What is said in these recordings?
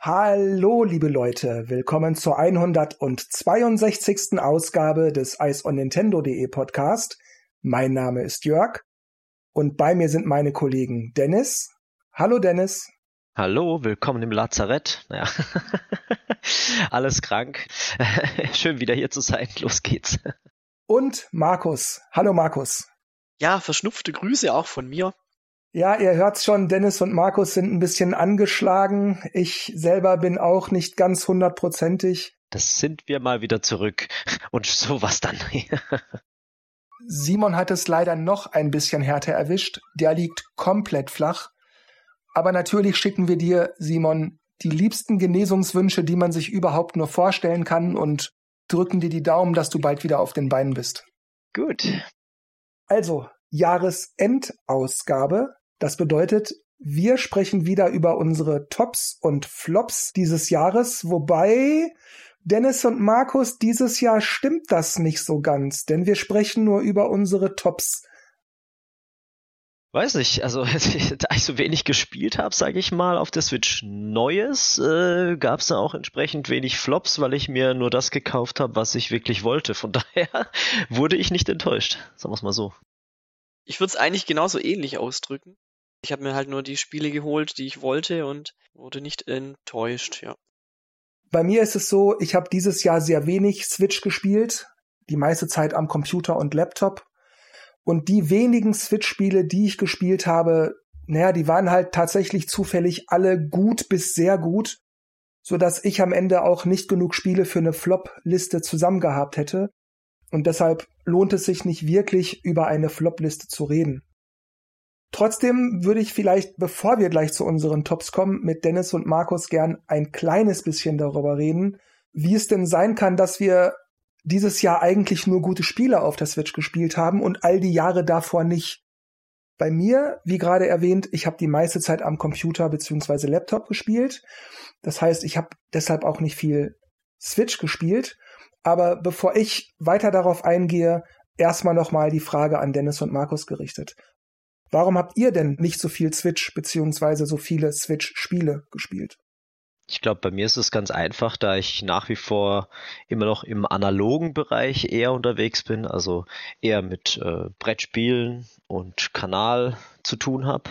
Hallo, liebe Leute, willkommen zur 162. Ausgabe des Ice on Nintendo.de Podcast. Mein Name ist Jörg und bei mir sind meine Kollegen Dennis. Hallo, Dennis. Hallo, willkommen im Lazarett. Naja, alles krank. Schön wieder hier zu sein. Los geht's. Und Markus. Hallo, Markus. Ja, verschnupfte Grüße auch von mir. Ja, ihr hört's schon, Dennis und Markus sind ein bisschen angeschlagen. Ich selber bin auch nicht ganz hundertprozentig. Das sind wir mal wieder zurück. Und sowas dann. Simon hat es leider noch ein bisschen härter erwischt. Der liegt komplett flach. Aber natürlich schicken wir dir, Simon, die liebsten Genesungswünsche, die man sich überhaupt nur vorstellen kann und drücken dir die Daumen, dass du bald wieder auf den Beinen bist. Gut. Also, Jahresendausgabe. Das bedeutet, wir sprechen wieder über unsere Tops und Flops dieses Jahres, wobei Dennis und Markus, dieses Jahr stimmt das nicht so ganz, denn wir sprechen nur über unsere Tops. Weiß nicht, also da ich so wenig gespielt habe, sage ich mal, auf der Switch Neues, äh, gab es da auch entsprechend wenig Flops, weil ich mir nur das gekauft habe, was ich wirklich wollte. Von daher wurde ich nicht enttäuscht, sagen wir es mal so. Ich würde es eigentlich genauso ähnlich ausdrücken. Ich habe mir halt nur die Spiele geholt, die ich wollte und wurde nicht enttäuscht, ja. Bei mir ist es so, ich habe dieses Jahr sehr wenig Switch gespielt, die meiste Zeit am Computer und Laptop. Und die wenigen Switch-Spiele, die ich gespielt habe, naja, die waren halt tatsächlich zufällig alle gut bis sehr gut, so dass ich am Ende auch nicht genug Spiele für eine Flop-Liste zusammen gehabt hätte. Und deshalb lohnt es sich nicht wirklich, über eine Flop-Liste zu reden. Trotzdem würde ich vielleicht, bevor wir gleich zu unseren Tops kommen, mit Dennis und Markus gern ein kleines bisschen darüber reden, wie es denn sein kann, dass wir dieses Jahr eigentlich nur gute Spiele auf der Switch gespielt haben und all die Jahre davor nicht. Bei mir, wie gerade erwähnt, ich habe die meiste Zeit am Computer beziehungsweise Laptop gespielt. Das heißt, ich habe deshalb auch nicht viel Switch gespielt. Aber bevor ich weiter darauf eingehe, erstmal nochmal die Frage an Dennis und Markus gerichtet. Warum habt ihr denn nicht so viel Switch beziehungsweise so viele Switch-Spiele gespielt? Ich glaube, bei mir ist es ganz einfach, da ich nach wie vor immer noch im analogen Bereich eher unterwegs bin, also eher mit äh, Brettspielen und Kanal zu tun habe,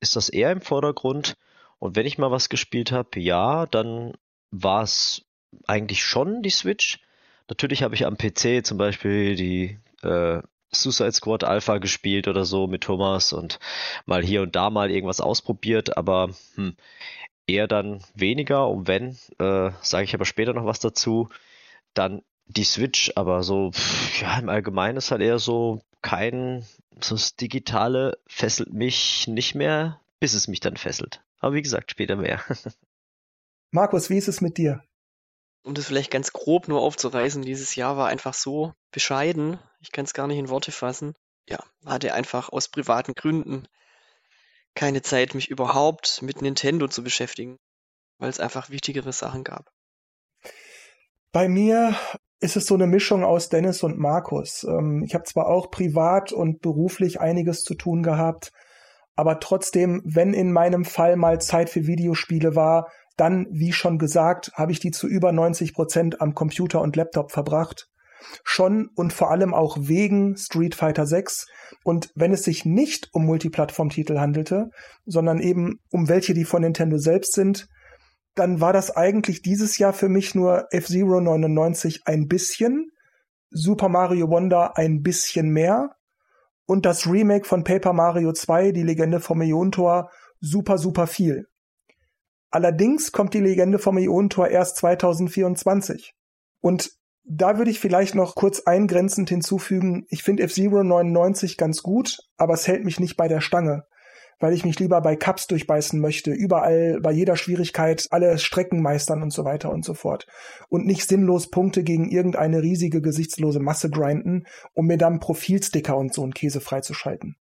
ist das eher im Vordergrund. Und wenn ich mal was gespielt habe, ja, dann war es eigentlich schon die Switch. Natürlich habe ich am PC zum Beispiel die äh, Suicide Squad Alpha gespielt oder so mit Thomas und mal hier und da mal irgendwas ausprobiert, aber hm, eher dann weniger. Und wenn, äh, sage ich aber später noch was dazu, dann die Switch, aber so, ja, im Allgemeinen ist halt eher so kein, so das Digitale fesselt mich nicht mehr, bis es mich dann fesselt. Aber wie gesagt, später mehr. Markus, wie ist es mit dir? um das vielleicht ganz grob nur aufzureißen, dieses Jahr war einfach so bescheiden. Ich kann es gar nicht in Worte fassen. Ja, hatte einfach aus privaten Gründen keine Zeit, mich überhaupt mit Nintendo zu beschäftigen, weil es einfach wichtigere Sachen gab. Bei mir ist es so eine Mischung aus Dennis und Markus. Ähm, ich habe zwar auch privat und beruflich einiges zu tun gehabt, aber trotzdem, wenn in meinem Fall mal Zeit für Videospiele war, dann, wie schon gesagt, habe ich die zu über 90 Prozent am Computer und Laptop verbracht. Schon und vor allem auch wegen Street Fighter 6. Und wenn es sich nicht um Multiplattform-Titel handelte, sondern eben um welche, die von Nintendo selbst sind, dann war das eigentlich dieses Jahr für mich nur F-Zero 99 ein bisschen, Super Mario Wonder ein bisschen mehr und das Remake von Paper Mario 2, die Legende vom Ionentor, super, super viel. Allerdings kommt die Legende vom Ionentor erst 2024. Und da würde ich vielleicht noch kurz eingrenzend hinzufügen, ich finde F-Zero 99 ganz gut, aber es hält mich nicht bei der Stange, weil ich mich lieber bei Cups durchbeißen möchte, überall, bei jeder Schwierigkeit alle Strecken meistern und so weiter und so fort. Und nicht sinnlos Punkte gegen irgendeine riesige, gesichtslose Masse grinden, um mir dann Profilsticker und so einen Käse freizuschalten.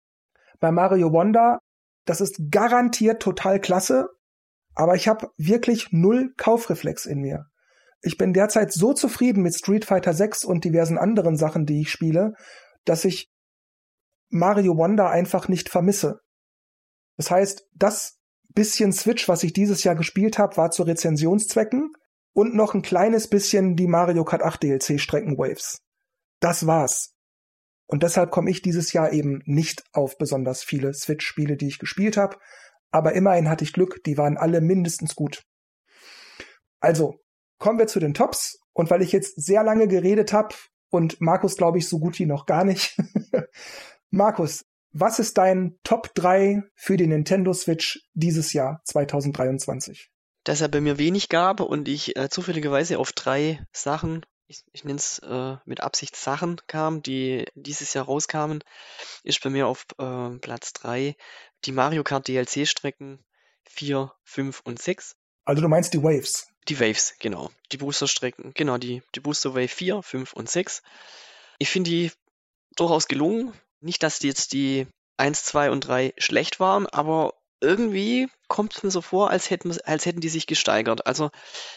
Bei Mario Wonder, das ist garantiert total klasse, Aber ich habe wirklich null Kaufreflex in mir. Ich bin derzeit so zufrieden mit Street Fighter 6 und diversen anderen Sachen, die ich spiele, dass ich Mario Wonder einfach nicht vermisse. Das heißt, das bisschen Switch, was ich dieses Jahr gespielt habe, war zu Rezensionszwecken und noch ein kleines bisschen die Mario Kart 8 DLC Streckenwaves. Das war's. Und deshalb komme ich dieses Jahr eben nicht auf besonders viele Switch-Spiele, die ich gespielt habe. Aber immerhin hatte ich Glück, die waren alle mindestens gut. Also, kommen wir zu den Tops. Und weil ich jetzt sehr lange geredet habe und Markus, glaube ich, so gut wie noch gar nicht. Markus, was ist dein Top 3 für die Nintendo Switch dieses Jahr 2023? Dass er bei mir wenig gab und ich äh, zufälligerweise auf drei Sachen, ich, ich nenne es äh, mit Absicht Sachen kam, die dieses Jahr rauskamen, ist bei mir auf äh, Platz 3 die Mario Kart DLC-Strecken 4, 5 und 6. Also du meinst die Waves? Die Waves, genau. Die Booster-Strecken, genau, die, die Booster Wave 4, 5 und 6. Ich finde die durchaus gelungen. Nicht, dass die jetzt die 1, 2 und 3 schlecht waren, aber irgendwie kommt es mir so vor, als hätten, als hätten die sich gesteigert. Also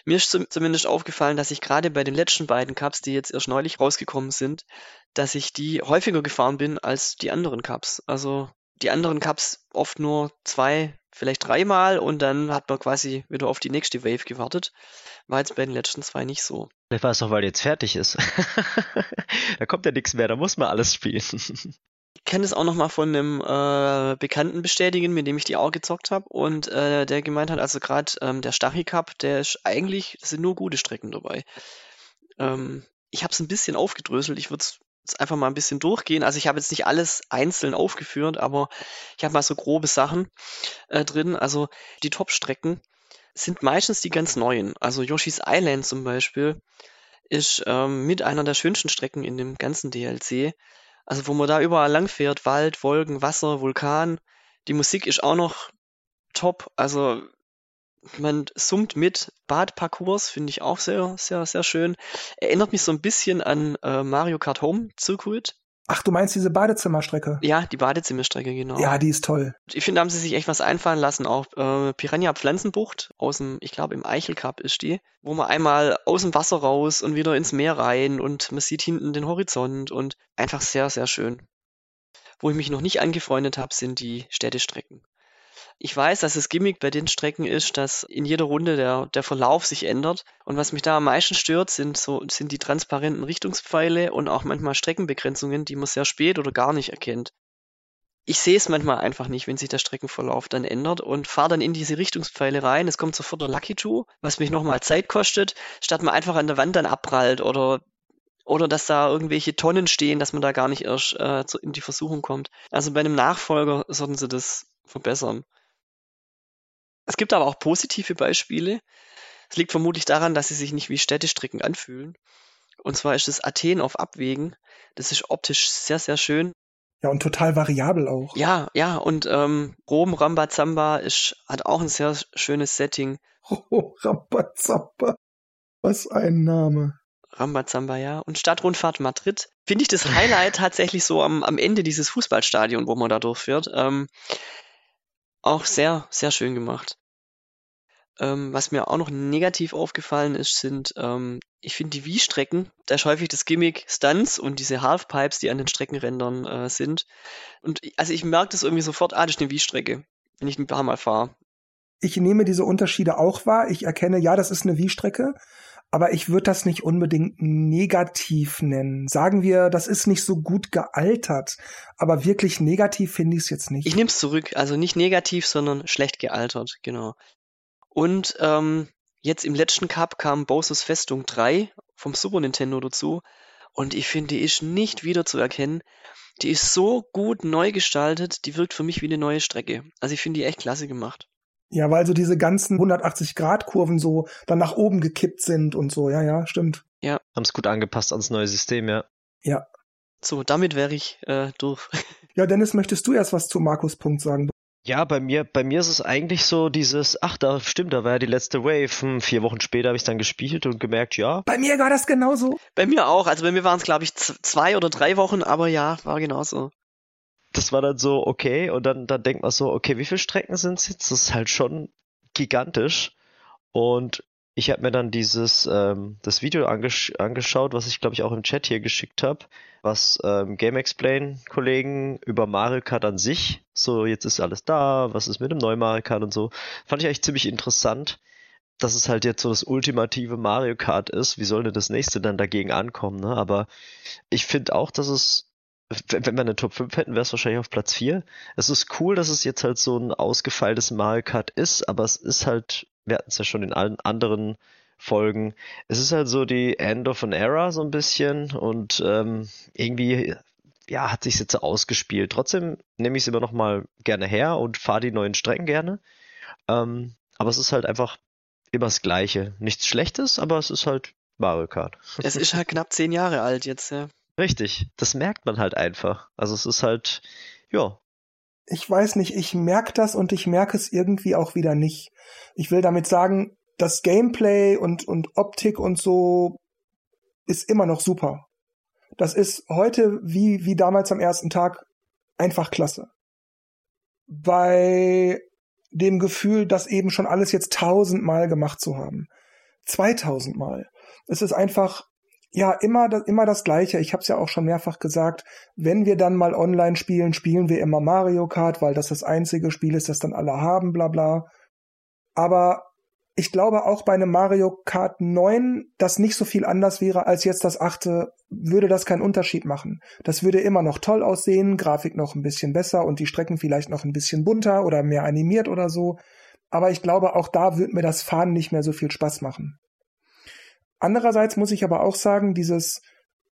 mir ist zumindest aufgefallen, dass ich gerade bei den letzten beiden Cups, die jetzt erst neulich rausgekommen sind, dass ich die häufiger gefahren bin als die anderen Cups. Also die anderen Cups oft nur zwei, vielleicht dreimal und dann hat man quasi wieder auf die nächste Wave gewartet. War jetzt bei den letzten zwei nicht so. Vielleicht war es doch, weil jetzt fertig ist. da kommt ja nichts mehr, da muss man alles spielen. Ich kann es auch nochmal von einem äh, Bekannten bestätigen, mit dem ich die auch gezockt habe und äh, der gemeint hat, also gerade ähm, der Stachy Cup, der ist eigentlich, das sind nur gute Strecken dabei. Ähm, ich habe es ein bisschen aufgedröselt, ich würde es jetzt einfach mal ein bisschen durchgehen. Also ich habe jetzt nicht alles einzeln aufgeführt, aber ich habe mal so grobe Sachen äh, drin. Also die Top-Strecken sind meistens die ganz neuen. Also Yoshi's Island zum Beispiel ist ähm, mit einer der schönsten Strecken in dem ganzen DLC. Also wo man da überall lang fährt, Wald, Wolken, Wasser, Vulkan. Die Musik ist auch noch top. Also man summt mit. Badparcours finde ich auch sehr, sehr, sehr schön. Erinnert mich so ein bisschen an äh, Mario Kart Home Circuit. Ach, du meinst diese Badezimmerstrecke? Ja, die Badezimmerstrecke, genau. Ja, die ist toll. Ich finde, da haben sie sich echt was einfallen lassen. Auch äh, Piranha Pflanzenbucht aus dem, ich glaube, im Eichel Cup ist die, wo man einmal aus dem Wasser raus und wieder ins Meer rein und man sieht hinten den Horizont und einfach sehr, sehr schön. Wo ich mich noch nicht angefreundet habe, sind die Städtestrecken. Ich weiß, dass das Gimmick bei den Strecken ist, dass in jeder Runde der, der Verlauf sich ändert. Und was mich da am meisten stört, sind so, sind die transparenten Richtungspfeile und auch manchmal Streckenbegrenzungen, die man sehr spät oder gar nicht erkennt. Ich sehe es manchmal einfach nicht, wenn sich der Streckenverlauf dann ändert und fahre dann in diese Richtungspfeile rein. Es kommt sofort der Lucky Two, was mich nochmal Zeit kostet, statt man einfach an der Wand dann abprallt oder oder dass da irgendwelche Tonnen stehen, dass man da gar nicht erst äh, in die Versuchung kommt. Also bei einem Nachfolger sollten sie das verbessern. Es gibt aber auch positive Beispiele. Es liegt vermutlich daran, dass sie sich nicht wie Städtestricken anfühlen. Und zwar ist es Athen auf Abwägen. Das ist optisch sehr, sehr schön. Ja, und total variabel auch. Ja, ja, und ähm, Rom Rambazamba ist, hat auch ein sehr schönes Setting. Oh, Rambazamba. Was ein Name. Rambazamba, ja. Und Stadtrundfahrt Madrid finde ich das Highlight tatsächlich so am, am Ende dieses Fußballstadion, wo man da durchführt. Ähm, auch sehr, sehr schön gemacht. Ähm, was mir auch noch negativ aufgefallen ist, sind, ähm, ich finde die Wii-Strecken, da ist häufig das Gimmick Stunts und diese Halfpipes, die an den Streckenrändern äh, sind. Und also ich merke das irgendwie sofort, ah, das ist eine Wii-Strecke, wenn ich ein paar Mal fahre. Ich nehme diese Unterschiede auch wahr. Ich erkenne, ja, das ist eine Wii-Strecke, aber ich würde das nicht unbedingt negativ nennen. Sagen wir, das ist nicht so gut gealtert, aber wirklich negativ finde ich es jetzt nicht. Ich nehme es zurück, also nicht negativ, sondern schlecht gealtert, genau. Und ähm, jetzt im letzten Cup kam Bowser's Festung 3 vom Super Nintendo dazu und ich finde, die ist nicht wieder zu erkennen. Die ist so gut neu gestaltet, die wirkt für mich wie eine neue Strecke. Also ich finde die echt klasse gemacht. Ja, weil so diese ganzen 180-Grad-Kurven so dann nach oben gekippt sind und so. Ja, ja, stimmt. Ja. Haben es gut angepasst ans neue System, ja. Ja. So, damit wäre ich äh, durch. ja, Dennis, möchtest du erst was zu Markus Punkt sagen? Ja, bei mir, bei mir ist es eigentlich so dieses, ach, da stimmt, da war ja die letzte Wave. Hm, vier Wochen später habe ich dann gespielt und gemerkt, ja. Bei mir war das genauso. Bei mir auch. Also bei mir waren es, glaube ich, zwei oder drei Wochen, aber ja, war genauso das war dann so, okay, und dann, dann denkt man so, okay, wie viele Strecken sind es jetzt? Das ist halt schon gigantisch. Und ich habe mir dann dieses ähm, das Video angesch angeschaut, was ich glaube ich auch im Chat hier geschickt habe, was ähm, Game Explain Kollegen über Mario Kart an sich, so jetzt ist alles da, was ist mit dem neuen Mario Kart und so, fand ich eigentlich ziemlich interessant, dass es halt jetzt so das ultimative Mario Kart ist. Wie soll denn das nächste dann dagegen ankommen? Ne? Aber ich finde auch, dass es wenn wir eine Top 5 hätten, wäre es wahrscheinlich auf Platz 4. Es ist cool, dass es jetzt halt so ein ausgefeiltes Mario Kart ist, aber es ist halt wir hatten es ja schon in allen anderen Folgen. Es ist halt so die End of an Era so ein bisschen und ähm, irgendwie ja, hat sich jetzt so ausgespielt. Trotzdem nehme ich es immer noch mal gerne her und fahre die neuen Strecken gerne. Ähm, aber es ist halt einfach immer das Gleiche. Nichts Schlechtes, aber es ist halt Mario Kart. Es ist halt knapp zehn Jahre alt jetzt, ja. Richtig, das merkt man halt einfach. Also es ist halt, ja, ich weiß nicht, ich merke das und ich merke es irgendwie auch wieder nicht. Ich will damit sagen, das Gameplay und, und Optik und so ist immer noch super. Das ist heute wie, wie damals am ersten Tag einfach klasse. Bei dem Gefühl, das eben schon alles jetzt tausendmal gemacht zu haben. Zweitausendmal. Es ist einfach ja, immer, immer das Gleiche. Ich habe es ja auch schon mehrfach gesagt. Wenn wir dann mal online spielen, spielen wir immer Mario Kart, weil das das einzige Spiel ist, das dann alle haben, bla bla. Aber ich glaube auch bei einem Mario Kart 9, das nicht so viel anders wäre als jetzt das achte, würde das keinen Unterschied machen. Das würde immer noch toll aussehen, Grafik noch ein bisschen besser und die Strecken vielleicht noch ein bisschen bunter oder mehr animiert oder so. Aber ich glaube, auch da würde mir das Fahren nicht mehr so viel Spaß machen. Andererseits muss ich aber auch sagen, dieses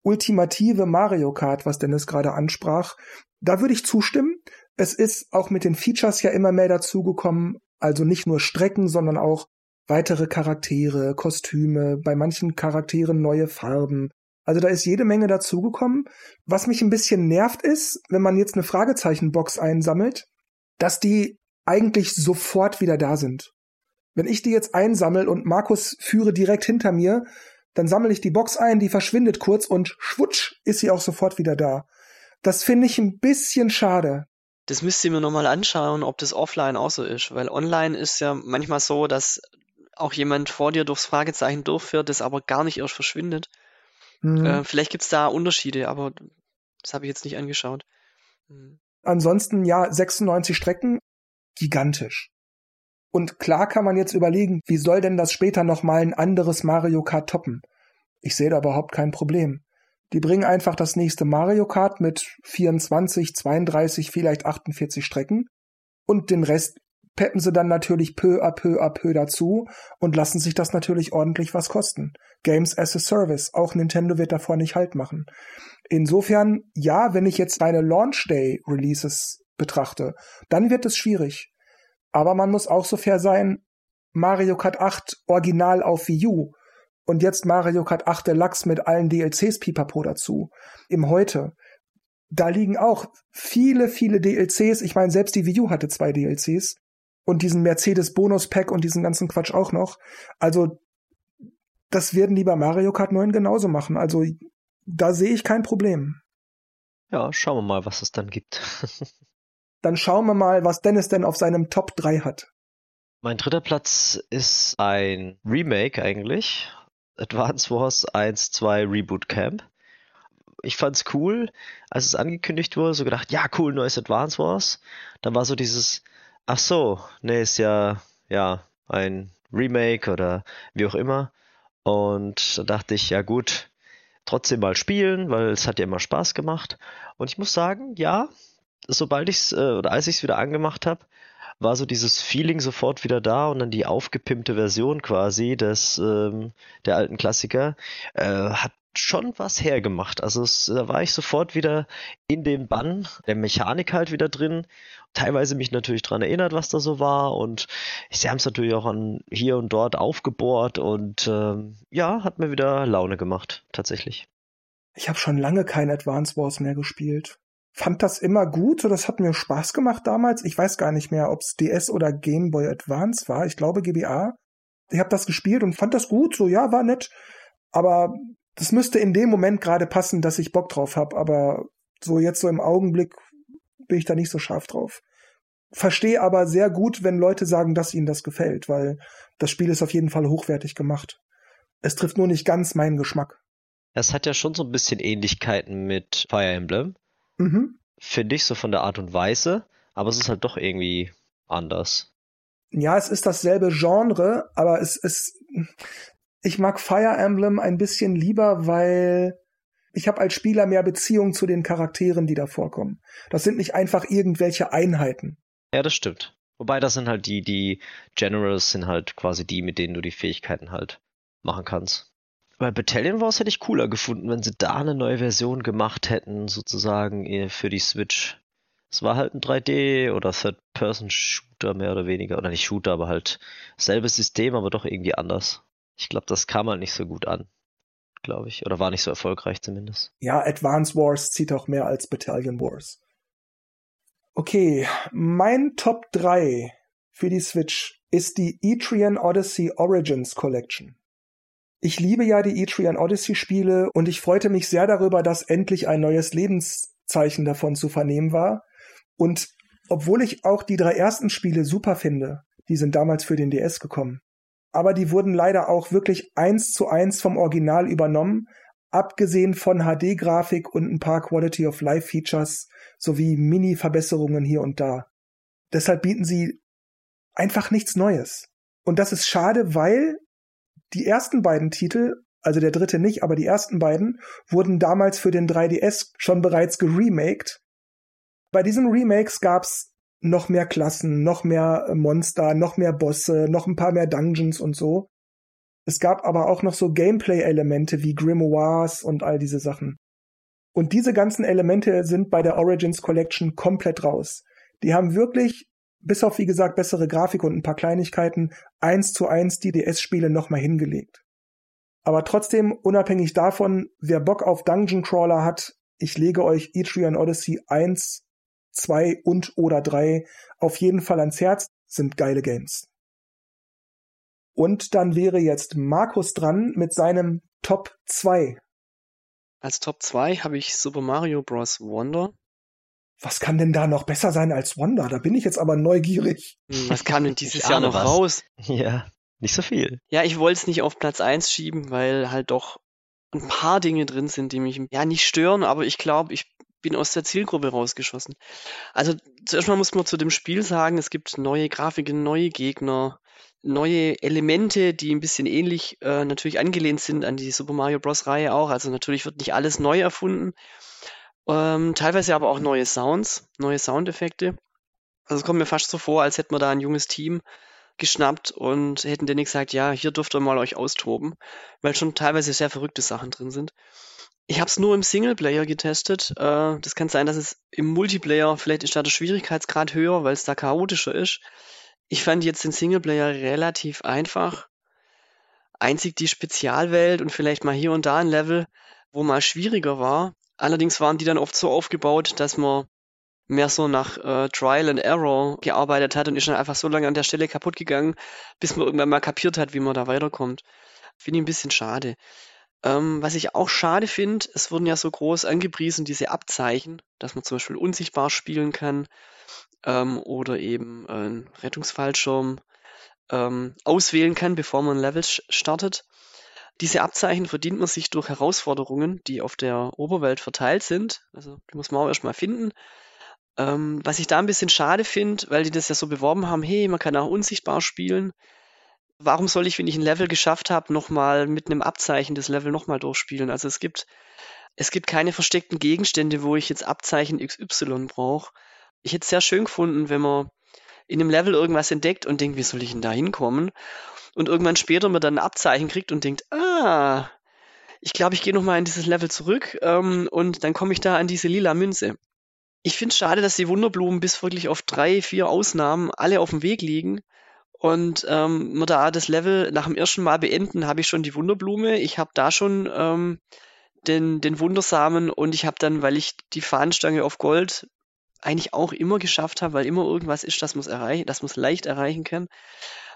ultimative Mario Kart, was Dennis gerade ansprach, da würde ich zustimmen. Es ist auch mit den Features ja immer mehr dazugekommen, also nicht nur Strecken, sondern auch weitere Charaktere, Kostüme, bei manchen Charakteren neue Farben. Also da ist jede Menge dazugekommen. Was mich ein bisschen nervt ist, wenn man jetzt eine Fragezeichenbox einsammelt, dass die eigentlich sofort wieder da sind. Wenn ich die jetzt einsammel und Markus führe direkt hinter mir, dann sammle ich die Box ein, die verschwindet kurz und schwutsch ist sie auch sofort wieder da. Das finde ich ein bisschen schade. Das müsst ihr mir nochmal anschauen, ob das offline auch so ist, weil online ist ja manchmal so, dass auch jemand vor dir durchs Fragezeichen durchführt, das aber gar nicht erst verschwindet. Mhm. Äh, vielleicht gibt's da Unterschiede, aber das habe ich jetzt nicht angeschaut. Mhm. Ansonsten ja, 96 Strecken, gigantisch. Und klar kann man jetzt überlegen, wie soll denn das später nochmal ein anderes Mario Kart toppen? Ich sehe da überhaupt kein Problem. Die bringen einfach das nächste Mario Kart mit 24, 32, vielleicht 48 Strecken und den Rest peppen sie dann natürlich peu à peu à peu dazu und lassen sich das natürlich ordentlich was kosten. Games as a Service, auch Nintendo wird davor nicht halt machen. Insofern, ja, wenn ich jetzt eine Launch Day Releases betrachte, dann wird es schwierig. Aber man muss auch so fair sein, Mario Kart 8 original auf Wii U und jetzt Mario Kart 8 Deluxe mit allen DLCs pipapo dazu. Im Heute. Da liegen auch viele, viele DLCs. Ich meine, selbst die Wii U hatte zwei DLCs. Und diesen Mercedes Bonus Pack und diesen ganzen Quatsch auch noch. Also, das werden die bei Mario Kart 9 genauso machen. Also, da sehe ich kein Problem. Ja, schauen wir mal, was es dann gibt. Dann schauen wir mal, was Dennis denn auf seinem Top 3 hat. Mein dritter Platz ist ein Remake eigentlich. Advance Wars 1, 2 Reboot Camp. Ich fand's cool, als es angekündigt wurde, so gedacht, ja cool, neues Advance Wars. Dann war so dieses, ach so, nee, ist ja, ja, ein Remake oder wie auch immer. Und da dachte ich, ja gut, trotzdem mal spielen, weil es hat ja immer Spaß gemacht. Und ich muss sagen, ja, sobald ich es äh, oder als ich es wieder angemacht habe, war so dieses Feeling sofort wieder da und dann die aufgepimpte Version quasi des ähm, der alten Klassiker äh, hat schon was hergemacht. Also es, da war ich sofort wieder in dem Bann, der Mechanik halt wieder drin. Teilweise mich natürlich dran erinnert, was da so war und sie haben es natürlich auch an hier und dort aufgebohrt und ähm, ja, hat mir wieder Laune gemacht, tatsächlich. Ich habe schon lange kein Advance Wars mehr gespielt fand das immer gut, so das hat mir Spaß gemacht damals. Ich weiß gar nicht mehr, ob es DS oder Game Boy Advance war. Ich glaube GBA. Ich habe das gespielt und fand das gut, so ja, war nett. Aber das müsste in dem Moment gerade passen, dass ich Bock drauf habe. Aber so jetzt so im Augenblick bin ich da nicht so scharf drauf. verstehe aber sehr gut, wenn Leute sagen, dass ihnen das gefällt, weil das Spiel ist auf jeden Fall hochwertig gemacht. Es trifft nur nicht ganz meinen Geschmack. Es hat ja schon so ein bisschen Ähnlichkeiten mit Fire Emblem. Mhm. Finde ich, so von der Art und Weise. Aber es ist halt doch irgendwie anders. Ja, es ist dasselbe Genre, aber es ist. Ich mag Fire Emblem ein bisschen lieber, weil ich habe als Spieler mehr Beziehung zu den Charakteren, die da vorkommen. Das sind nicht einfach irgendwelche Einheiten. Ja, das stimmt. Wobei das sind halt die, die Generals sind halt quasi die, mit denen du die Fähigkeiten halt machen kannst. Bei Battalion Wars hätte ich cooler gefunden, wenn sie da eine neue Version gemacht hätten, sozusagen eh, für die Switch. Es war halt ein 3D oder Third-Person-Shooter mehr oder weniger. Oder nicht Shooter, aber halt selbes System, aber doch irgendwie anders. Ich glaube, das kam halt nicht so gut an, glaube ich. Oder war nicht so erfolgreich zumindest. Ja, Advance Wars zieht auch mehr als Battalion Wars. Okay, mein Top 3 für die Switch ist die Etrian Odyssey Origins Collection. Ich liebe ja die Etrian Odyssey Spiele und ich freute mich sehr darüber, dass endlich ein neues Lebenszeichen davon zu vernehmen war. Und obwohl ich auch die drei ersten Spiele super finde, die sind damals für den DS gekommen. Aber die wurden leider auch wirklich eins zu eins vom Original übernommen, abgesehen von HD-Grafik und ein paar Quality of Life Features sowie Mini-Verbesserungen hier und da. Deshalb bieten sie einfach nichts Neues. Und das ist schade, weil die ersten beiden Titel, also der dritte nicht, aber die ersten beiden, wurden damals für den 3DS schon bereits geremaked. Bei diesen Remakes gab's noch mehr Klassen, noch mehr Monster, noch mehr Bosse, noch ein paar mehr Dungeons und so. Es gab aber auch noch so Gameplay-Elemente wie Grimoires und all diese Sachen. Und diese ganzen Elemente sind bei der Origins Collection komplett raus. Die haben wirklich, bis auf wie gesagt bessere Grafik und ein paar Kleinigkeiten, eins zu eins die DS-Spiele nochmal hingelegt. Aber trotzdem, unabhängig davon, wer Bock auf Dungeon Crawler hat, ich lege euch Etrian Odyssey 1, 2 und oder 3 auf jeden Fall ans Herz, sind geile Games. Und dann wäre jetzt Markus dran mit seinem Top 2. Als Top 2 habe ich Super Mario Bros. Wonder. Was kann denn da noch besser sein als Wonder? Da bin ich jetzt aber neugierig. Hm, was kam denn dieses Ich Jahr noch was. raus? Ja, nicht so viel. Ja, ich wollte es nicht auf Platz 1 schieben, weil halt doch ein paar Dinge drin sind, die mich ja nicht stören, aber ich glaube, ich bin aus der Zielgruppe rausgeschossen. Also zuerst mal muss man zu dem Spiel sagen, es gibt neue Grafiken, neue Gegner, neue Elemente, die ein bisschen ähnlich äh, natürlich angelehnt sind an die Super Mario Bros. Reihe auch. Also natürlich wird nicht alles neu erfunden. Ähm, teilweise aber auch neue Sounds, neue Soundeffekte. Also es kommt mir fast so vor, als hätten wir da ein junges Team geschnappt und hätten denen gesagt, ja, hier dürft ihr mal euch austoben, weil schon teilweise sehr verrückte Sachen drin sind. Ich habe es nur im Singleplayer getestet. Äh, das kann sein, dass es im Multiplayer, vielleicht ist da der Schwierigkeitsgrad höher, weil es da chaotischer ist. Ich fand jetzt den Singleplayer relativ einfach. Einzig die Spezialwelt und vielleicht mal hier und da ein Level, wo mal schwieriger war. Allerdings waren die dann oft so aufgebaut, dass man mehr so nach äh, Trial and Error gearbeitet hat und ist dann einfach so lange an der Stelle kaputt gegangen, bis man irgendwann mal kapiert hat, wie man da weiterkommt. Finde ich ein bisschen schade. Ähm, was ich auch schade finde, es wurden ja so groß angepriesen, diese Abzeichen, dass man zum Beispiel unsichtbar spielen kann ähm, oder eben einen Rettungsfallschirm ähm, auswählen kann, bevor man ein Level sch- startet. Diese Abzeichen verdient man sich durch Herausforderungen, die auf der Oberwelt verteilt sind. Also die muss man auch erstmal finden. Ähm, was ich da ein bisschen schade finde, weil die das ja so beworben haben, hey, man kann auch unsichtbar spielen. Warum soll ich, wenn ich ein Level geschafft habe, nochmal mit einem Abzeichen das Level nochmal durchspielen? Also es gibt, es gibt keine versteckten Gegenstände, wo ich jetzt Abzeichen XY brauche. Ich hätte es sehr schön gefunden, wenn man in einem Level irgendwas entdeckt und denkt, wie soll ich denn da hinkommen? Und irgendwann später man dann ein Abzeichen kriegt und denkt, ah, ich glaube, ich gehe nochmal in dieses Level zurück ähm, und dann komme ich da an diese lila Münze. Ich finde es schade, dass die Wunderblumen bis wirklich auf drei, vier Ausnahmen alle auf dem Weg liegen. Und ähm, wir da das Level nach dem ersten Mal beenden, habe ich schon die Wunderblume. Ich habe da schon ähm, den, den Wundersamen und ich habe dann, weil ich die Fahnenstange auf Gold eigentlich auch immer geschafft habe, weil immer irgendwas ist, das man erreichen, das man leicht erreichen kann,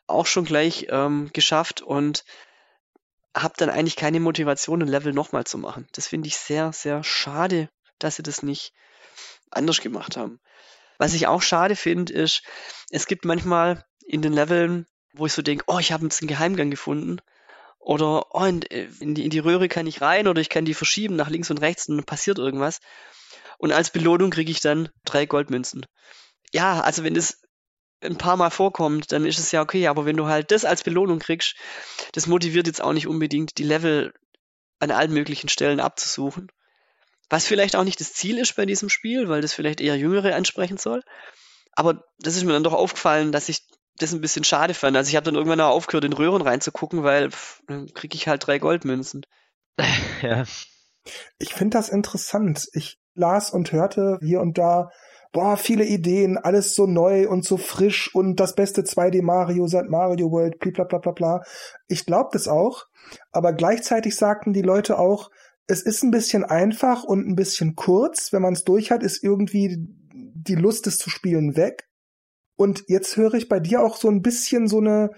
auch schon gleich ähm, geschafft und habe dann eigentlich keine Motivation, ein Level nochmal zu machen. Das finde ich sehr, sehr schade, dass sie das nicht anders gemacht haben. Was ich auch schade finde, ist, es gibt manchmal in den Leveln, wo ich so denke, oh, ich habe jetzt einen Geheimgang gefunden. Oder oh, in, in, die, in die Röhre kann ich rein oder ich kann die verschieben nach links und rechts und dann passiert irgendwas. Und als Belohnung kriege ich dann drei Goldmünzen. Ja, also wenn das ein paar Mal vorkommt, dann ist es ja okay, aber wenn du halt das als Belohnung kriegst, das motiviert jetzt auch nicht unbedingt, die Level an allen möglichen Stellen abzusuchen. Was vielleicht auch nicht das Ziel ist bei diesem Spiel, weil das vielleicht eher Jüngere ansprechen soll. Aber das ist mir dann doch aufgefallen, dass ich das ein bisschen schade fand. Also ich habe dann irgendwann auch aufgehört, in Röhren reinzugucken, weil pff, dann kriege ich halt drei Goldmünzen. ja. Ich finde das interessant. Ich las und hörte hier und da boah, viele Ideen, alles so neu und so frisch und das beste 2D Mario seit Mario World, bla bla bla bla. Ich glaube das auch, aber gleichzeitig sagten die Leute auch, es ist ein bisschen einfach und ein bisschen kurz. Wenn man es durch hat, ist irgendwie die Lust, es zu spielen, weg. Und jetzt höre ich bei dir auch so ein bisschen so eine,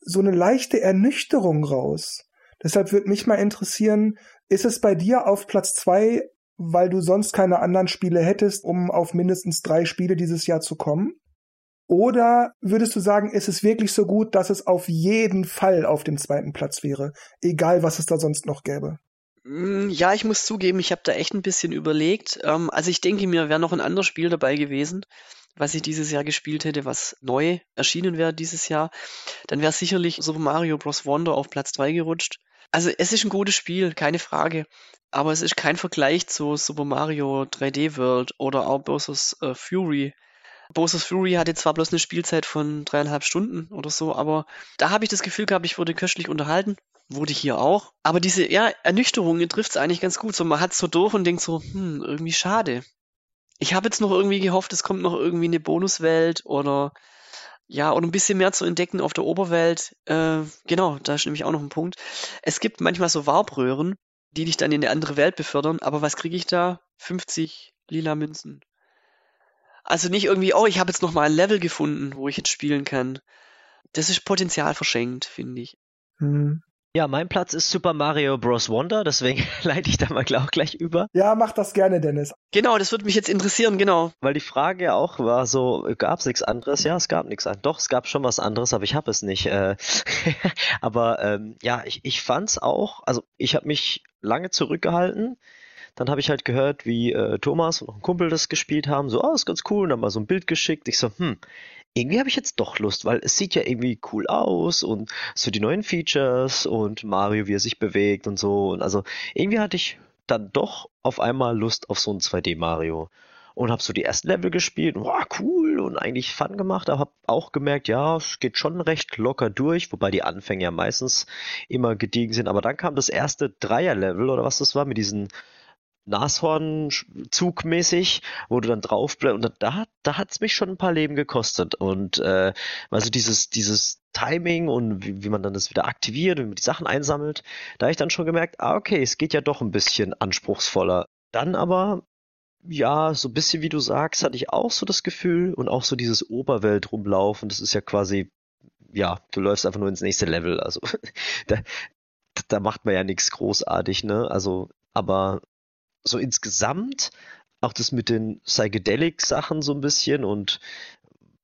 so eine leichte Ernüchterung raus. Deshalb würde mich mal interessieren, ist es bei dir auf Platz zwei weil du sonst keine anderen Spiele hättest, um auf mindestens drei Spiele dieses Jahr zu kommen? Oder würdest du sagen, ist es wirklich so gut, dass es auf jeden Fall auf dem zweiten Platz wäre, egal was es da sonst noch gäbe? Mm, ja, ich muss zugeben, ich habe da echt ein bisschen überlegt. Ähm, also ich denke mir, wäre noch ein anderes Spiel dabei gewesen, was ich dieses Jahr gespielt hätte, was neu erschienen wäre dieses Jahr. Dann wäre sicherlich Super Mario Bros. Wonder auf Platz 2 gerutscht. Also es ist ein gutes Spiel, keine Frage. Aber es ist kein Vergleich zu Super Mario 3D World oder auch Bowser's äh, Fury. Bowser's Fury hatte zwar bloß eine Spielzeit von dreieinhalb Stunden oder so, aber da habe ich das Gefühl gehabt, ich wurde köstlich unterhalten. Wurde hier auch. Aber diese ja, Ernüchterung trifft es eigentlich ganz gut. So, man hat so durch und denkt so, hm, irgendwie schade. Ich habe jetzt noch irgendwie gehofft, es kommt noch irgendwie eine Bonuswelt oder ja, und ein bisschen mehr zu entdecken auf der Oberwelt. Äh, genau, da ist nämlich auch noch ein Punkt. Es gibt manchmal so Warbröhren, die dich dann in eine andere Welt befördern. Aber was kriege ich da? 50 lila Münzen. Also nicht irgendwie, oh, ich habe jetzt noch mal ein Level gefunden, wo ich jetzt spielen kann. Das ist Potenzial verschenkt, finde ich. Mhm. Ja, mein Platz ist Super Mario Bros. Wonder, deswegen leite ich da mal auch gleich über. Ja, mach das gerne, Dennis. Genau, das würde mich jetzt interessieren, genau. Weil die Frage ja auch war so, gab es nichts anderes? Ja, es gab nichts anderes. Doch, es gab schon was anderes, aber ich habe es nicht. Äh, aber ähm, ja, ich, ich fand's auch, also ich habe mich lange zurückgehalten. Dann habe ich halt gehört, wie äh, Thomas und noch ein Kumpel das gespielt haben. So, oh, ist ganz cool. Und dann mal so ein Bild geschickt. Ich so, hm, irgendwie habe ich jetzt doch Lust, weil es sieht ja irgendwie cool aus und so die neuen Features und Mario, wie er sich bewegt und so. Und also irgendwie hatte ich dann doch auf einmal Lust auf so ein 2D Mario und habe so die ersten Level gespielt und war cool und eigentlich Fun gemacht, aber habe auch gemerkt, ja, es geht schon recht locker durch, wobei die Anfänge ja meistens immer gediegen sind. Aber dann kam das erste Dreier-Level oder was das war mit diesen Nashorn-Zug-mäßig, wo du dann drauf bleibst. Und da, da hat's mich schon ein paar Leben gekostet. Und äh, also dieses, dieses Timing und wie, wie man dann das wieder aktiviert und wie man die Sachen einsammelt, da habe ich dann schon gemerkt, ah, okay, es geht ja doch ein bisschen anspruchsvoller. Dann aber, ja, so ein bisschen wie du sagst, hatte ich auch so das Gefühl und auch so dieses Oberwelt rumlaufen, das ist ja quasi, ja, du läufst einfach nur ins nächste Level. Also da, da macht man ja nichts großartig, ne? Also, aber so insgesamt auch das mit den Psychedelic-Sachen so ein bisschen und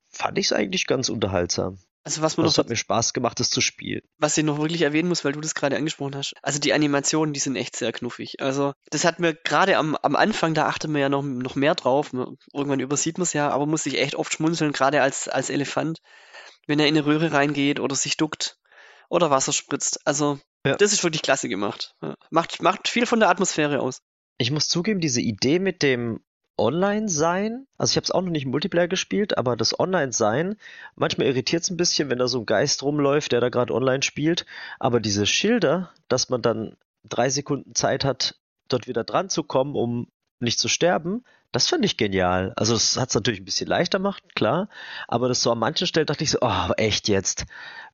fand ich es eigentlich ganz unterhaltsam. Also was man das noch, hat mir Spaß gemacht, das zu spielen. Was ich noch wirklich erwähnen muss, weil du das gerade angesprochen hast. Also die Animationen, die sind echt sehr knuffig. Also das hat mir gerade am, am Anfang, da achtet man ja noch, noch mehr drauf. Irgendwann übersieht man es ja, aber muss ich echt oft schmunzeln, gerade als, als Elefant, wenn er in eine Röhre reingeht oder sich duckt oder Wasser spritzt. Also ja. das ist wirklich klasse gemacht. Macht, macht viel von der Atmosphäre aus. Ich muss zugeben, diese Idee mit dem Online-Sein, also ich habe es auch noch nicht im Multiplayer gespielt, aber das Online-Sein, manchmal irritiert es ein bisschen, wenn da so ein Geist rumläuft, der da gerade online spielt, aber diese Schilder, dass man dann drei Sekunden Zeit hat, dort wieder dran zu kommen, um nicht zu sterben, das fand ich genial. Also das hat es natürlich ein bisschen leichter gemacht, klar. Aber das so an manchen Stellen dachte ich so, oh, echt jetzt?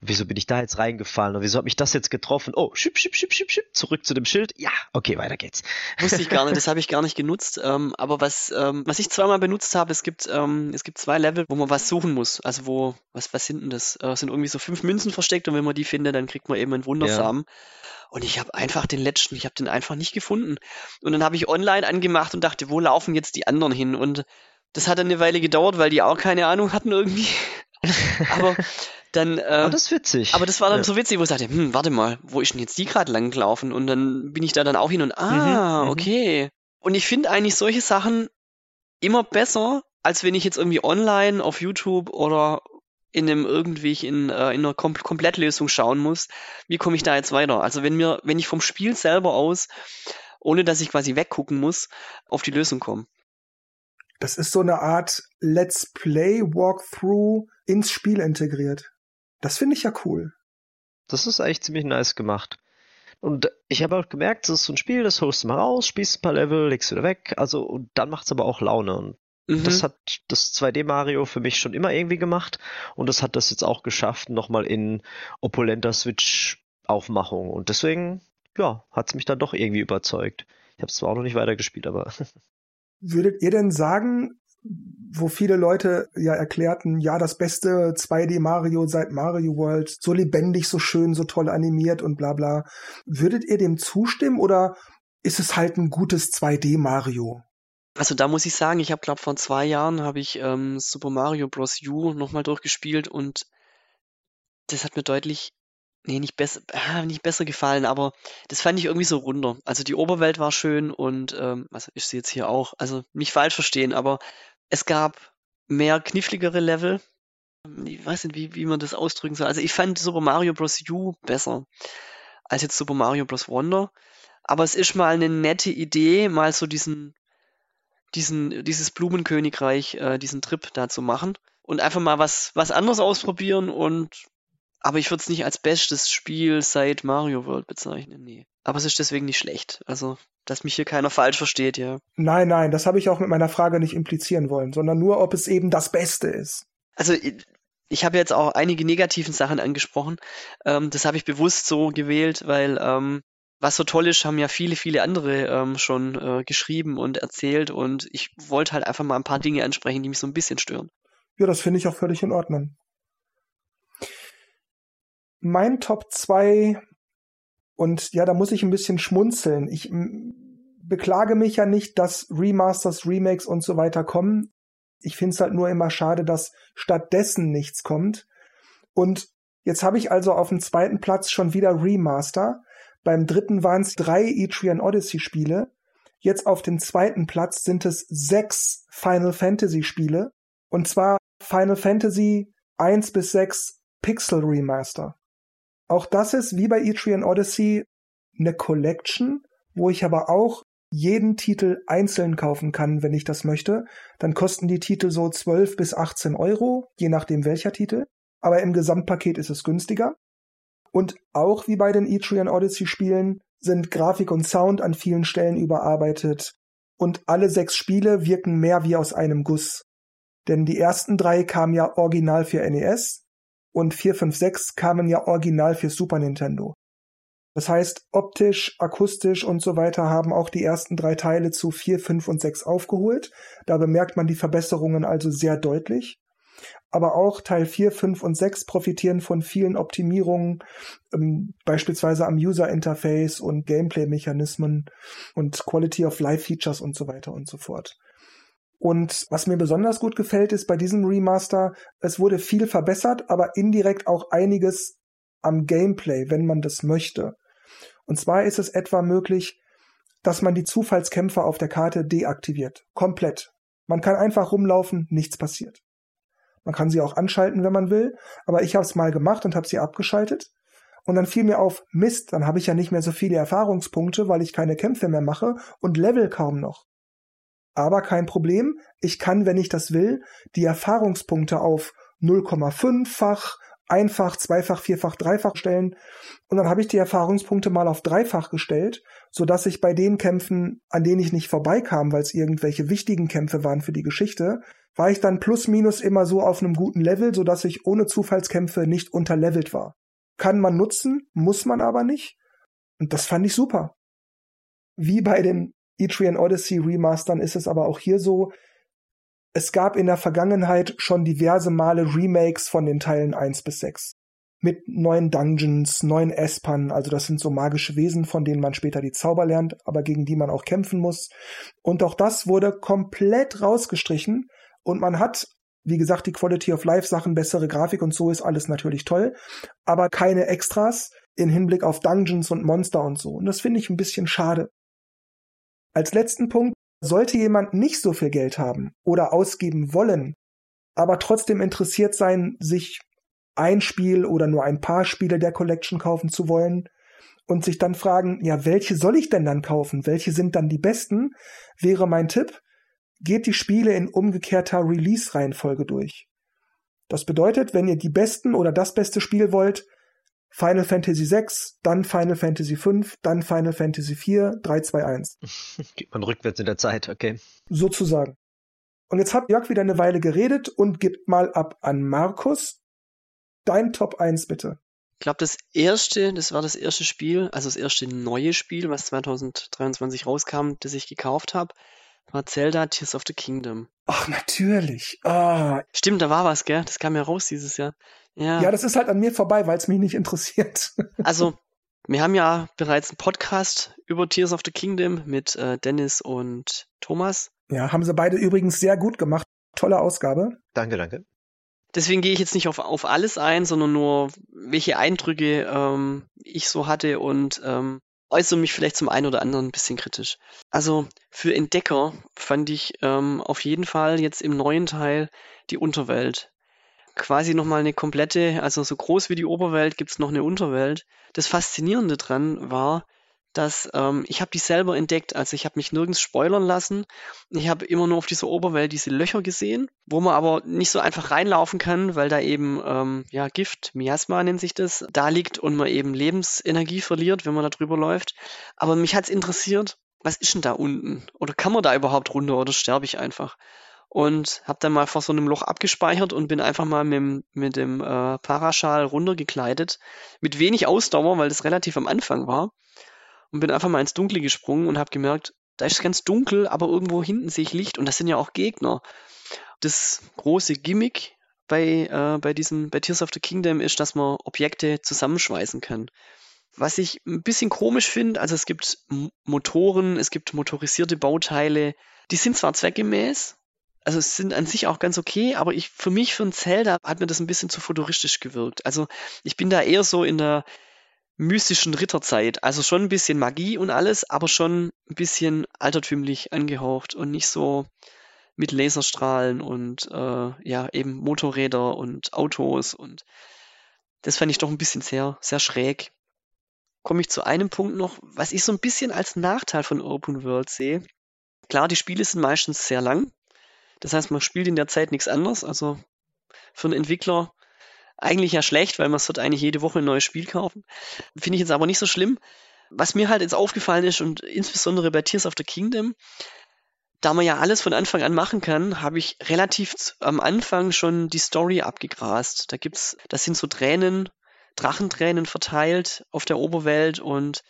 Wieso bin ich da jetzt reingefallen? Und wieso hat mich das jetzt getroffen? Oh, schip, schip, schip, schip, schip, zurück zu dem Schild. Ja, okay, weiter geht's. Wusste ich gar nicht, das habe ich gar nicht genutzt. Ähm, aber was, ähm, was ich zweimal benutzt habe, es gibt, ähm, es gibt zwei Level, wo man was suchen muss. Also wo, was, was sind denn das? Äh, sind irgendwie so fünf Münzen versteckt und wenn man die findet, dann kriegt man eben einen Wundersamen. Ja. Und ich habe einfach den letzten, ich habe den einfach nicht gefunden. Und dann habe ich online angemacht und dachte, wo laufen jetzt die anderen hin? Und Das hat dann eine Weile gedauert, weil die auch keine Ahnung hatten irgendwie. Aber dann. Äh, aber das ist witzig. Aber das war dann ja. so witzig, wo ich dachte, hm, warte mal, wo ist denn jetzt die gerade lang gelaufen? Und dann bin ich da dann auch hin und, ah, mhm, mhm. okay. Und ich finde eigentlich solche Sachen immer besser, als wenn ich jetzt irgendwie online auf YouTube oder in einem irgendwie in, äh, in einer Kom Komplettlösung schauen muss, wie komme ich da jetzt weiter? Also wenn mir, wenn ich vom Spiel selber aus, ohne dass ich quasi weggucken muss, auf die Lösung komme. Das ist so eine Art Let's Play Walkthrough ins Spiel integriert. Das finde ich ja cool. Das ist eigentlich ziemlich nice gemacht. Und ich habe auch gemerkt, das ist so ein Spiel, das holst du mal raus, spielst ein paar Level, legst wieder weg, also und dann macht's aber auch Laune. Und mhm. das hat das 2D Mario für mich schon immer irgendwie gemacht und das hat das jetzt auch geschafft, nochmal in opulenter Switch-Aufmachung. Und deswegen, ja, hat's mich dann doch irgendwie überzeugt. Ich habe es zwar auch noch nicht weitergespielt, aber. Würdet ihr denn sagen, wo viele Leute ja erklärten, ja, das beste 2D Mario seit Mario World, so lebendig, so schön, so toll animiert und bla bla. Würdet ihr dem zustimmen oder ist es halt ein gutes 2D Mario? Also da muss ich sagen, ich habe glaube vor zwei Jahren habe ich ähm, Super Mario Bros. U nochmal durchgespielt und das hat mir deutlich, nee, nicht besser, äh, nicht besser gefallen, aber das fand ich irgendwie so runder. Also die Oberwelt war schön und ähm, also ist sie jetzt hier auch, also nicht falsch verstehen, aber es gab mehr kniffligere Level. Ich weiß nicht, wie, wie man das ausdrücken soll. Also ich fand Super Mario Bros. U besser als jetzt Super Mario Bros. Wonder. Aber es ist mal eine nette Idee, mal so diesen, diesen, dieses Blumenkönigreich, äh, diesen Trip da zu machen und einfach mal was, was anderes ausprobieren und aber ich würde es nicht als bestes Spiel seit Mario World bezeichnen, nee. Aber es ist deswegen nicht schlecht. Also dass mich hier keiner falsch versteht, ja. Nein, nein, das habe ich auch mit meiner Frage nicht implizieren wollen, sondern nur, ob es eben das Beste ist. Also ich habe jetzt auch einige negativen Sachen angesprochen. Ähm, das habe ich bewusst so gewählt, weil ähm, was so toll ist, haben ja viele, viele andere ähm, schon äh, geschrieben und erzählt und ich wollte halt einfach mal ein paar Dinge ansprechen, die mich so ein bisschen stören. Ja, das finde ich auch völlig in Ordnung. Mein Top 2 und ja, da muss ich ein bisschen schmunzeln. Ich beklage mich ja nicht, dass Remasters, Remakes und so weiter kommen. Ich finde es halt nur immer schade, dass stattdessen nichts kommt. Und jetzt habe ich also auf dem zweiten Platz schon wieder Remaster. Beim dritten waren es drei Etrian Odyssey Spiele. Jetzt auf dem zweiten Platz sind es sechs Final Fantasy Spiele. Und zwar Final Fantasy 1 bis 6 Pixel Remaster. Auch das ist wie bei Etrian Odyssey eine Collection, wo ich aber auch jeden Titel einzeln kaufen kann, wenn ich das möchte. Dann kosten die Titel so 12 bis 18 Euro, je nachdem welcher Titel. Aber im Gesamtpaket ist es günstiger. Und auch wie bei den Etrian Odyssey Spielen sind Grafik und Sound an vielen Stellen überarbeitet. Und alle sechs Spiele wirken mehr wie aus einem Guss. Denn die ersten drei kamen ja original für NES, und 4, 5, 6 kamen ja original für Super Nintendo. Das heißt, optisch, akustisch und so weiter haben auch die ersten drei Teile zu 4, 5 und 6 aufgeholt. Da bemerkt man die Verbesserungen also sehr deutlich. Aber auch Teil 4, 5 und 6 profitieren von vielen Optimierungen, ähm, beispielsweise am User Interface und Gameplay-Mechanismen und Quality of Life Features und so weiter und so fort. Und was mir besonders gut gefällt, ist bei diesem Remaster, es wurde viel verbessert, aber indirekt auch einiges am Gameplay, wenn man das möchte. Und zwar ist es etwa möglich, dass man die Zufallskämpfer auf der Karte deaktiviert. Komplett. Man kann einfach rumlaufen, nichts passiert. Man kann sie auch anschalten, wenn man will, aber ich habe es mal gemacht und habe sie abgeschaltet. Und dann fiel mir auf, Mist, dann habe ich ja nicht mehr so viele Erfahrungspunkte, weil ich keine Kämpfe mehr mache und Level kaum noch. Aber kein Problem, ich kann, wenn ich das will, die Erfahrungspunkte auf 0,5-fach, einfach, zweifach, vierfach, dreifach stellen. Und dann habe ich die Erfahrungspunkte mal auf dreifach gestellt, so dass ich bei den Kämpfen, an denen ich nicht vorbeikam, weil es irgendwelche wichtigen Kämpfe waren für die Geschichte, war ich dann plus minus immer so auf einem guten Level, so dass ich ohne Zufallskämpfe nicht unterlevelt war. Kann man nutzen, muss man aber nicht. Und das fand ich super. Wie bei den Etrian Odyssey Remastern ist es aber auch hier so, es gab in der Vergangenheit schon diverse Male Remakes von den Teilen 1 bis 6. Mit neuen Dungeons, neuen Espern, also das sind so magische Wesen, von denen man später die Zauber lernt, aber gegen die man auch kämpfen muss. Und auch das wurde komplett rausgestrichen, und man hat wie gesagt, die Quality of Life Sachen, bessere Grafik und so ist alles natürlich toll, aber keine Extras in Hinblick auf Dungeons und Monster und so. Und das finde ich ein bisschen schade. Als letzten Punkt, sollte jemand nicht so viel Geld haben oder ausgeben wollen, aber trotzdem interessiert sein, sich ein Spiel oder nur ein paar Spiele der Collection kaufen zu wollen und sich dann fragen, ja, welche soll ich denn dann kaufen? Welche sind dann die besten? Wäre mein Tipp, geht die Spiele in umgekehrter Release-Reihenfolge durch. Das bedeutet, wenn ihr die besten oder das beste Spiel wollt, Final Fantasy VI, dann Final Fantasy V, dann Final Fantasy IV, 3, 2, 1. Geht man rückwärts in der Zeit, okay. Sozusagen. Und jetzt hat Jörg wieder eine Weile geredet und gibt mal ab an Markus. Dein Top 1 bitte. Ich glaube, das erste, das war das erste Spiel, also das erste neue Spiel, was 2023 rauskam, das ich gekauft habe war Zelda Tears of the Kingdom. Ach, natürlich. Ah. Stimmt, da war was, gell? Das kam ja raus dieses Jahr. Ja, ja das ist halt an mir vorbei, weil es mich nicht interessiert. Also, wir haben ja bereits einen Podcast über Tears of the Kingdom mit äh, Dennis und Thomas. Ja, haben sie beide übrigens sehr gut gemacht. Tolle Ausgabe. Danke, danke. Deswegen gehe ich jetzt nicht auf, auf alles ein, sondern nur, welche Eindrücke ähm, ich so hatte und ähm, äußere mich vielleicht zum einen oder anderen ein bisschen kritisch. Also für Entdecker fand ich ähm, auf jeden Fall jetzt im neuen Teil die Unterwelt. Quasi nochmal eine komplette, also so groß wie die Oberwelt gibt's noch eine Unterwelt. Das Faszinierende dran war, dass ähm, ich habe die selber entdeckt. Also ich habe mich nirgends spoilern lassen. Ich habe immer nur auf dieser Oberwelt diese Löcher gesehen, wo man aber nicht so einfach reinlaufen kann, weil da eben ähm, ja Gift, Miasma nennt sich das, da liegt und man eben Lebensenergie verliert, wenn man da drüber läuft. Aber mich hat's interessiert, was ist denn da unten? Oder kann man da überhaupt runter oder sterbe ich einfach? Und habe dann mal vor so einem Loch abgespeichert und bin einfach mal mit, mit dem äh, Paraschal runtergekleidet. Mit wenig Ausdauer, weil das relativ am Anfang war und bin einfach mal ins Dunkle gesprungen und habe gemerkt, da ist ganz dunkel, aber irgendwo hinten sehe ich Licht und das sind ja auch Gegner. Das große Gimmick bei, äh, bei diesem, bei Tears of the Kingdom ist, dass man Objekte zusammenschweißen kann. Was ich ein bisschen komisch finde, also es gibt Motoren, es gibt motorisierte Bauteile, die sind zwar zweckgemäß, also es sind an sich auch ganz okay, aber ich, für mich, für ein Zelda, hat mir das ein bisschen zu futuristisch gewirkt. Also ich bin da eher so in der, mystischen Ritterzeit. Also schon ein bisschen Magie und alles, aber schon ein bisschen altertümlich angehaucht und nicht so mit Laserstrahlen und äh, ja, eben Motorräder und Autos und das fand ich doch ein bisschen sehr, sehr schräg. Komme ich zu einem Punkt noch, was ich so ein bisschen als Nachteil von Open World sehe. Klar, die Spiele sind meistens sehr lang. Das heißt, man spielt in der Zeit nichts anderes. Also für einen Entwickler eigentlich ja schlecht, weil man wird eigentlich jede Woche ein neues Spiel kaufen. Finde ich jetzt aber nicht so schlimm. Was mir halt jetzt aufgefallen ist und insbesondere bei Tears of the Kingdom, da man ja alles von Anfang an machen kann, habe ich relativ am Anfang schon die Story abgegrast. Da gibt's, das sind so Tränen, Drachentränen verteilt auf der Oberwelt und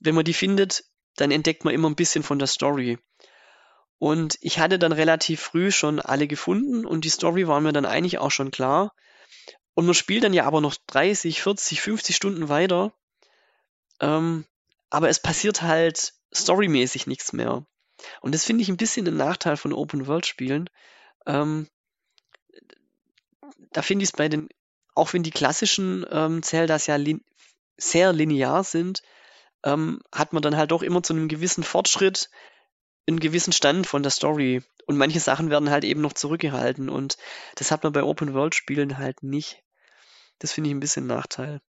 wenn man die findet, dann entdeckt man immer ein bisschen von der Story. Und ich hatte dann relativ früh schon alle gefunden und die Story war mir dann eigentlich auch schon klar. Und man spielt dann ja aber noch 30, 40, 50 Stunden weiter. Ähm, aber es passiert halt storymäßig nichts mehr. Und das finde ich ein bisschen ein Nachteil von Open-World-Spielen. Ähm, da finde ich es bei den, auch wenn die klassischen ähm, Zeldas ja lin sehr linear sind, ähm, hat man dann halt doch immer zu einem gewissen Fortschritt einen gewissen Stand von der Story. Und manche Sachen werden halt eben noch zurückgehalten. Und das hat man bei Open-World-Spielen halt nicht. Das finde ich ein bisschen Nachteil.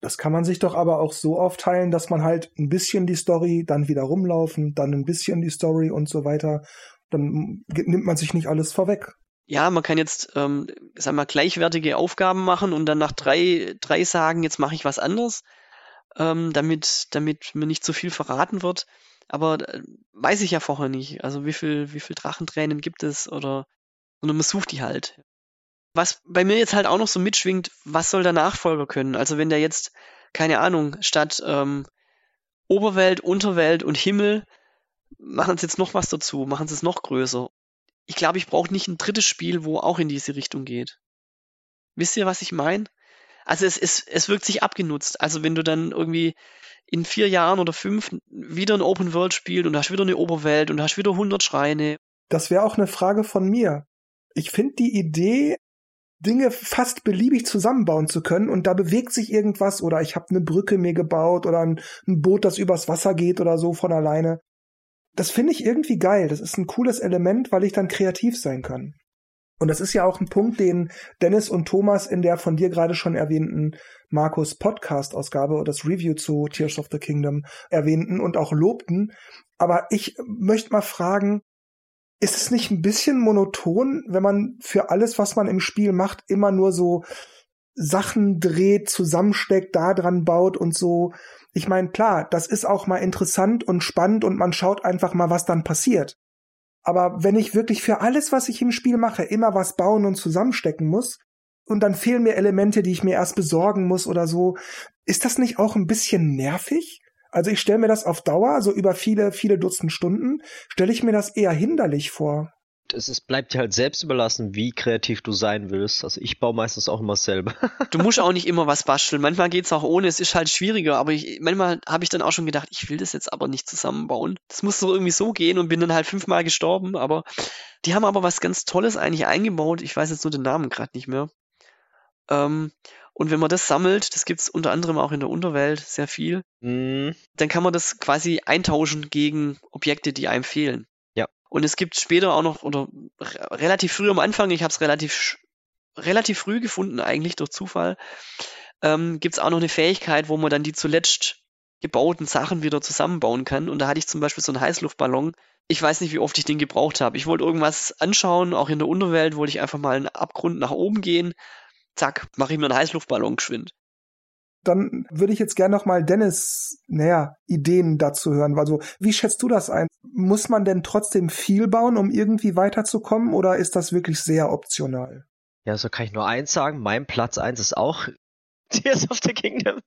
Das kann man sich doch aber auch so aufteilen, dass man halt ein bisschen die Story, dann wieder rumlaufen, dann ein bisschen die Story und so weiter. Dann nimmt man sich nicht alles vorweg. Ja, man kann jetzt, ähm, sag mal, gleichwertige Aufgaben machen und dann nach drei, drei sagen, jetzt mache ich was anderes, ähm, damit, damit mir nicht zu viel verraten wird. Aber äh, weiß ich ja vorher nicht. Also wie viel, wie viel Drachentränen gibt es oder, sondern man sucht die halt. Was bei mir jetzt halt auch noch so mitschwingt, was soll der Nachfolger können? Also wenn der jetzt, keine Ahnung, statt ähm, Oberwelt, Unterwelt und Himmel, machen sie jetzt noch was dazu, machen sie es noch größer. Ich glaube, ich brauche nicht ein drittes Spiel, wo auch in diese Richtung geht. Wisst ihr, was ich meine? Also es, es, es wirkt sich abgenutzt. Also wenn du dann irgendwie in vier Jahren oder fünf wieder ein Open World spielst und hast wieder eine Oberwelt und hast wieder 100 Schreine Das wäre auch eine Frage von mir. Ich finde die Idee, Dinge fast beliebig zusammenbauen zu können und da bewegt sich irgendwas oder ich habe eine Brücke mir gebaut oder ein, ein Boot, das übers Wasser geht oder so von alleine. Das finde ich irgendwie geil. Das ist ein cooles Element, weil ich dann kreativ sein kann. Und das ist ja auch ein Punkt, den Dennis und Thomas in der von dir gerade schon erwähnten Markus Podcast-Ausgabe oder das Review zu Tears of the Kingdom erwähnten und auch lobten. Aber ich möchte mal fragen, ist es nicht ein bisschen monoton, wenn man für alles, was man im Spiel macht, immer nur so Sachen dreht, zusammensteckt, da dran baut und so. Ich meine, klar, das ist auch mal interessant und spannend und man schaut einfach mal, was dann passiert. Aber wenn ich wirklich für alles, was ich im Spiel mache, immer was bauen und zusammenstecken muss, und dann fehlen mir Elemente, die ich mir erst besorgen muss oder so, ist das nicht auch ein bisschen nervig? Also ich stelle mir das auf Dauer, so über viele, viele Dutzend Stunden, stelle ich mir das eher hinderlich vor. Es ist, bleibt dir halt selbst überlassen, wie kreativ du sein willst. Also ich baue meistens auch immer selber. du musst auch nicht immer was basteln. Manchmal geht's auch ohne. Es ist halt schwieriger. Aber ich, manchmal habe ich dann auch schon gedacht, ich will das jetzt aber nicht zusammenbauen. Das muss so irgendwie so gehen und bin dann halt fünfmal gestorben. Aber die haben aber was ganz Tolles eigentlich eingebaut. Ich weiß jetzt nur den Namen gerade nicht mehr. Ähm, und wenn man das sammelt, das gibt's unter anderem auch in der Unterwelt sehr viel, mm. dann kann man das quasi eintauschen gegen Objekte, die einem fehlen. Und es gibt später auch noch, oder relativ früh am Anfang, ich habe es relativ, relativ früh gefunden, eigentlich durch Zufall, ähm, gibt es auch noch eine Fähigkeit, wo man dann die zuletzt gebauten Sachen wieder zusammenbauen kann. Und da hatte ich zum Beispiel so einen Heißluftballon. Ich weiß nicht, wie oft ich den gebraucht habe. Ich wollte irgendwas anschauen, auch in der Unterwelt wollte ich einfach mal einen Abgrund nach oben gehen zack, mache ich mir einen Heißluftballon geschwind. Dann würde ich jetzt gerne noch mal Dennis, naja, Ideen dazu hören. Also, wie schätzt du das ein? Muss man denn trotzdem viel bauen, um irgendwie weiterzukommen, oder ist das wirklich sehr optional? Ja, so kann ich nur eins sagen. Mein Platz eins ist auch Tears of the Kingdom.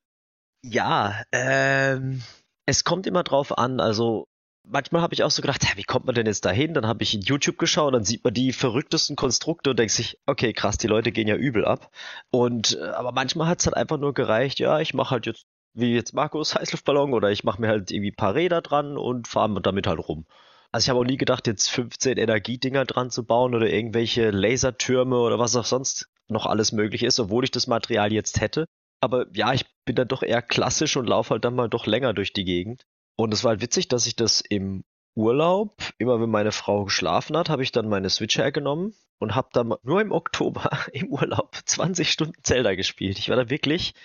Ja, ähm, es kommt immer drauf an. Also, manchmal habe ich auch so gedacht, wie kommt man denn jetzt dahin? Dann habe ich in YouTube geschaut, dann sieht man die verrücktesten Konstrukte und denkt sich, okay, krass, die Leute gehen ja übel ab. Und äh, aber manchmal hat es halt einfach nur gereicht, ja, ich mache halt jetzt wie jetzt Markus Heißluftballon oder ich mache mir halt irgendwie ein paar Räder dran und fahre damit halt rum. Also ich habe auch nie gedacht, jetzt 15 Energiedinger dran zu bauen oder irgendwelche Lasertürme oder was auch sonst noch alles möglich ist, obwohl ich das Material jetzt hätte. Aber ja, ich bin dann doch eher klassisch und laufe halt dann mal doch länger durch die Gegend. Und es war halt witzig, dass ich das im Urlaub, immer wenn meine Frau geschlafen hat, habe ich dann meine Switch hergenommen und habe dann nur im Oktober im Urlaub 20 Stunden Zelda gespielt. Ich war da wirklich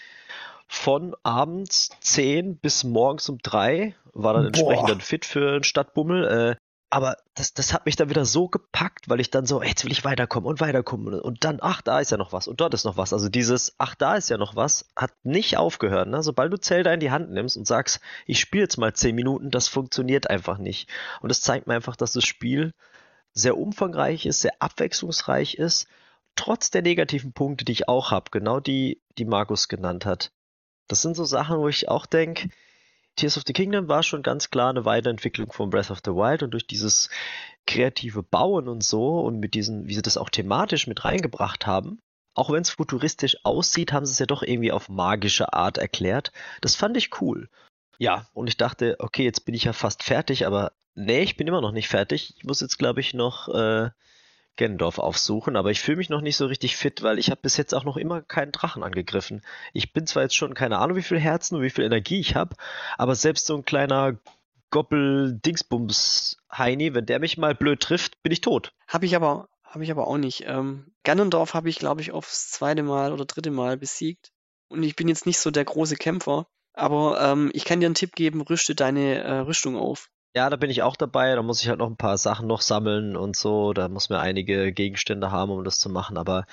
von abends 10 bis morgens um 3, war dann entsprechend dann fit für einen Stadtbummel. Äh, aber das, das hat mich dann wieder so gepackt, weil ich dann so, jetzt will ich weiterkommen und weiterkommen und dann, ach, da ist ja noch was und dort ist noch was. Also dieses, ach, da ist ja noch was, hat nicht aufgehört. Ne? Sobald du Zelda in die Hand nimmst und sagst, ich spiele jetzt mal zehn Minuten, das funktioniert einfach nicht. Und das zeigt mir einfach, dass das Spiel sehr umfangreich ist, sehr abwechslungsreich ist, trotz der negativen Punkte, die ich auch habe, genau die, die Markus genannt hat. Das sind so Sachen, wo ich auch denke, Tears of the Kingdom war schon ganz klar eine Weiterentwicklung von Breath of the Wild und durch dieses kreative Bauen und so und mit diesen, wie sie das auch thematisch mit reingebracht haben, auch wenn es futuristisch aussieht, haben sie es ja doch irgendwie auf magische Art erklärt. Das fand ich cool. Ja, und ich dachte, okay, jetzt bin ich ja fast fertig, aber nee, ich bin immer noch nicht fertig. Ich muss jetzt, glaube ich, noch äh, Gendorf aufsuchen, aber ich fühle mich noch nicht so richtig fit, weil ich habe bis jetzt auch noch immer keinen Drachen angegriffen. Ich bin zwar jetzt schon keine Ahnung, wie viel Herzen und wie viel Energie ich habe, aber selbst so ein kleiner Goppel-Dingsbums-Heini, wenn der mich mal blöd trifft, bin ich tot. Habe ich aber, ich aber auch nicht. Ähm, Ganondorf habe ich, glaube ich, aufs zweite Mal oder dritte Mal besiegt. Und ich bin jetzt nicht so der große Kämpfer, aber ähm, ich kann dir einen Tipp geben, rüste deine äh, Rüstung auf. Ja, da bin ich auch dabei. Da muss ich halt noch ein paar Sachen noch sammeln und so. Da muss man einige Gegenstände haben, um das zu machen. Aber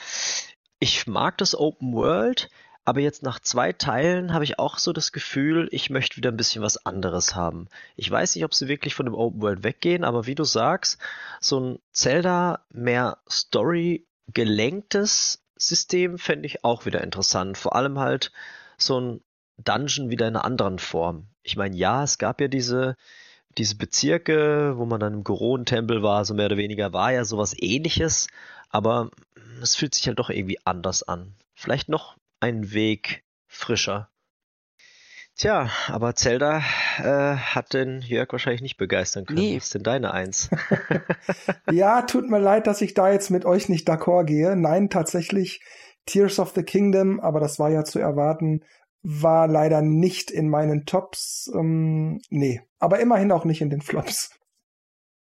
ich mag das Open World. Aber jetzt nach zwei Teilen habe ich auch so das Gefühl, ich möchte wieder ein bisschen was anderes haben. Ich weiß nicht, ob sie wirklich von dem Open World weggehen, aber wie du sagst, so ein Zelda mehr Story gelenktes System fände ich auch wieder interessant. Vor allem halt so ein Dungeon wieder in einer anderen Form. Ich meine, ja, es gab ja diese, diese Bezirke, wo man dann im Goron-Tempel war, so mehr oder weniger, war ja sowas ähnliches, aber es fühlt sich halt doch irgendwie anders an. Vielleicht noch ein Weg frischer. Tja, aber Zelda äh, hat den Jörg wahrscheinlich nicht begeistern können. Nee. Was ist denn deine Eins? ja, tut mir leid, dass ich da jetzt mit euch nicht d'accord gehe. Nein, tatsächlich Tears of the Kingdom, aber das war ja zu erwarten, war leider nicht in meinen Tops. Ähm, nee, aber immerhin auch nicht in den Flops.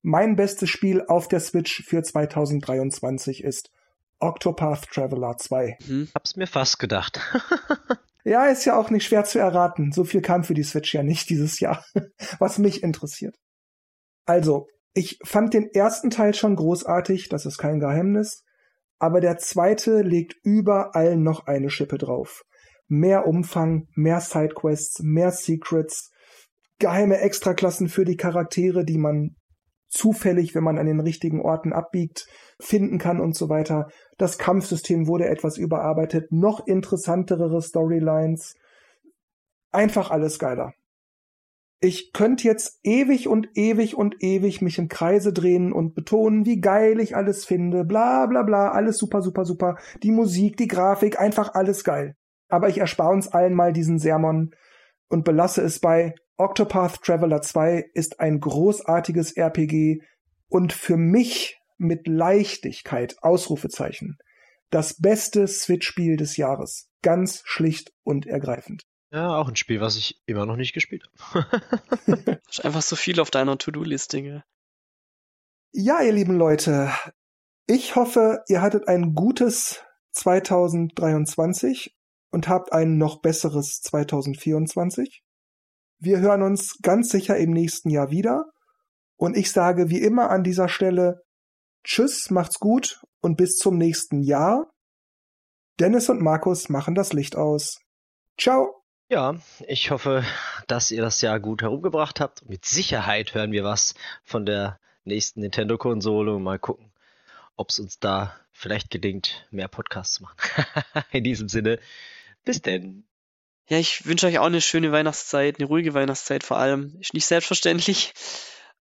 Mein bestes Spiel auf der Switch für 2023 ist Octopath Traveler 2. Hm. Hab's mir fast gedacht. Ja, ist ja auch nicht schwer zu erraten. So viel kam für die Switch ja nicht dieses Jahr, was mich interessiert. Also, ich fand den ersten Teil schon großartig, das ist kein Geheimnis, aber der zweite legt überall noch eine Schippe drauf. Mehr Umfang, mehr Sidequests, mehr Secrets, geheime Extraklassen für die Charaktere, die man zufällig, wenn man an den richtigen Orten abbiegt, finden kann und so weiter. Das Kampfsystem wurde etwas überarbeitet, noch interessantere Storylines. Einfach alles geiler. Ich könnte jetzt ewig und ewig und ewig mich im Kreise drehen und betonen, wie geil ich alles finde, bla bla bla, alles super, super, super. Die Musik, die Grafik, einfach alles geil. Aber ich erspare uns allen mal diesen Sermon und belasse es bei Octopath Traveler 2 ist ein großartiges RPG und für mich mit Leichtigkeit Ausrufezeichen das beste Switch-Spiel des Jahres. Ganz schlicht und ergreifend. Ja, auch ein Spiel, was ich immer noch nicht gespielt habe. Ist einfach so viel auf deiner To-Do-Liste. gell? Ja, ihr lieben Leute, ich hoffe, ihr hattet ein gutes 2023 und habt ein noch besseres 2024. Wir hören uns ganz sicher im nächsten Jahr wieder. Und ich sage wie immer an dieser Stelle Tschüss, macht's gut und bis zum nächsten Jahr. Dennis und Markus machen das Licht aus. Ciao. Ja, ich hoffe, dass ihr das Jahr gut herumgebracht habt. Mit Sicherheit hören wir was von der nächsten Nintendo-Konsole und mal gucken, ob es uns da vielleicht gelingt, mehr Podcasts zu machen. In diesem Sinne, bis denn. Ja, ich wünsche euch auch eine schöne Weihnachtszeit, eine ruhige Weihnachtszeit vor allem. Ist nicht selbstverständlich.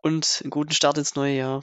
Und einen guten Start ins neue Jahr.